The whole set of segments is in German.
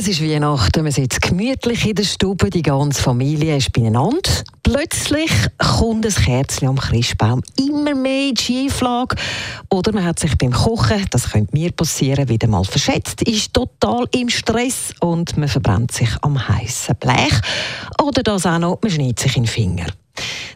Es ist Weihnachten, man sitzt gemütlich in der Stube, die ganze Familie ist beieinander. Plötzlich kommt ein Kerzchen am Christbaum immer mehr in die Schieflage. Oder man hat sich beim Kochen, das könnte mir passieren, wieder mal verschätzt, ist total im Stress und man verbrennt sich am heißen Blech. Oder das auch noch, man schneidet sich in den Finger.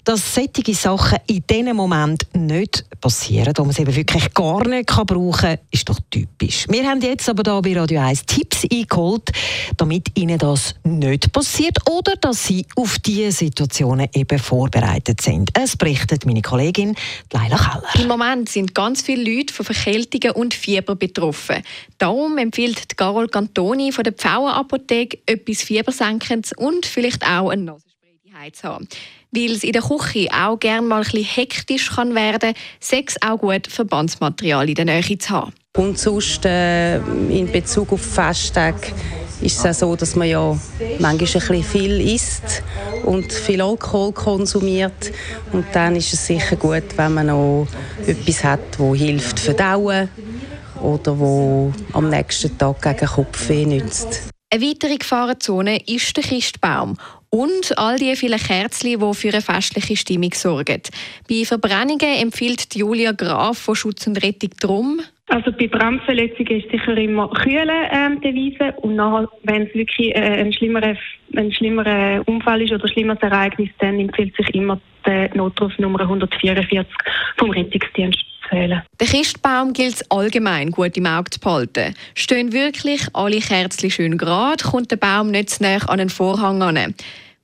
Dass solche Sachen in diesem Moment nicht passieren, wo man es eben wirklich gar nicht brauchen kann, ist doch typisch. Wir haben jetzt aber hier bei Radio 1 Tipps eingeholt, damit Ihnen das nicht passiert oder dass Sie auf diese Situationen eben vorbereitet sind. Es berichtet meine Kollegin Leila Keller. Im Moment sind ganz viele Leute von Verkältungen und Fieber betroffen. Darum empfiehlt Carol Cantoni von der Pfauenapotheke etwas Fiebersenkendes und vielleicht auch ein Nasenspray zu haben weil es in der Küche auch gerne mal ein bisschen hektisch kann werden kann, sechs auch gut Verbandsmaterial in der Nähe zu haben. Und sonst äh, in Bezug auf Festtage ist es auch so, dass man ja manchmal ein bisschen viel isst und viel Alkohol konsumiert. Und dann ist es sicher gut, wenn man noch etwas hat, das hilft verdauen oder wo am nächsten Tag gegen Kopfweh nützt. Eine weitere Gefahrenzone ist der Christbaum und all die vielen Kerzen, die für eine festliche Stimmung sorgen. Bei Verbrennungen empfiehlt Julia Graf von Schutz und Rettung drum. Also bei Brandverletzungen ist sicher immer kühlen ähm, Devise und wenn es wirklich äh, ein, schlimmerer, ein schlimmerer Unfall ist oder ein schlimmeres Ereignis, dann empfiehlt sich immer die Notrufnummer 144 vom Rettungsdienst wählen. Der Christbaum gilt es allgemein gut im Auge zu behalten. Stehen wirklich alle Kerzen schön gerade, kommt der Baum nicht zu nah an den Vorhang an.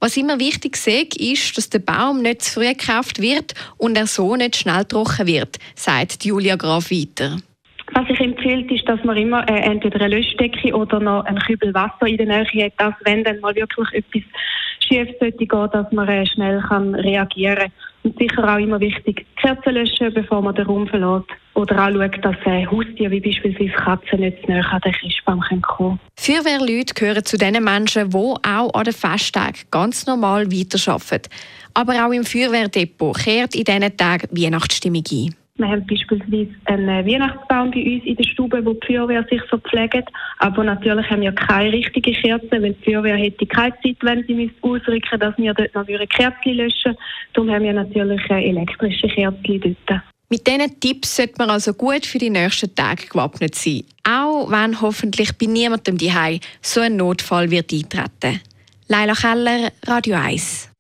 Was immer wichtig ist, ist, dass der Baum nicht zu früh gekauft wird und er so nicht schnell trocken wird, sagt Julia Graf weiter. Was ich empfehle, ist, dass man immer äh, entweder eine Löschdecke oder noch ein Kübel Wasser in der Nähe hat, dass wenn dann mal wirklich etwas schief sollte gehen, dass man äh, schnell kann reagieren kann. Und sicher auch immer wichtig, Kerzen löschen, bevor man den Raum verlässt. Oder auch schauen, dass äh, Haustiere wie beispielsweise Katzen nicht näher an den Christbaum kommen können. Feuerwehrleute gehören zu den Menschen, die auch an den Festtagen ganz normal weiterarbeiten. Aber auch im Feuerwehrdepot kehrt in diesen Tagen Weihnachtsstimmung ein. Wir haben beispielsweise einen Weihnachtsbaum bei uns in der Stube, wo die Feuerwehr sich so pflegt. Aber natürlich haben wir keine richtige Kerze, weil die Feuerwehr hätte keine Zeit, wenn sie ausrücken dass wir dort noch Kerzen löschen Darum haben wir natürlich elektrische Kerzen dort. Mit diesen Tipps sollte man also gut für die nächsten Tage gewappnet sein. Auch wenn hoffentlich bei niemandem daheim so ein Notfall wird eintreten. Leila Keller, Radio 1.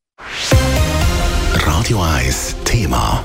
Radio 1 Thema.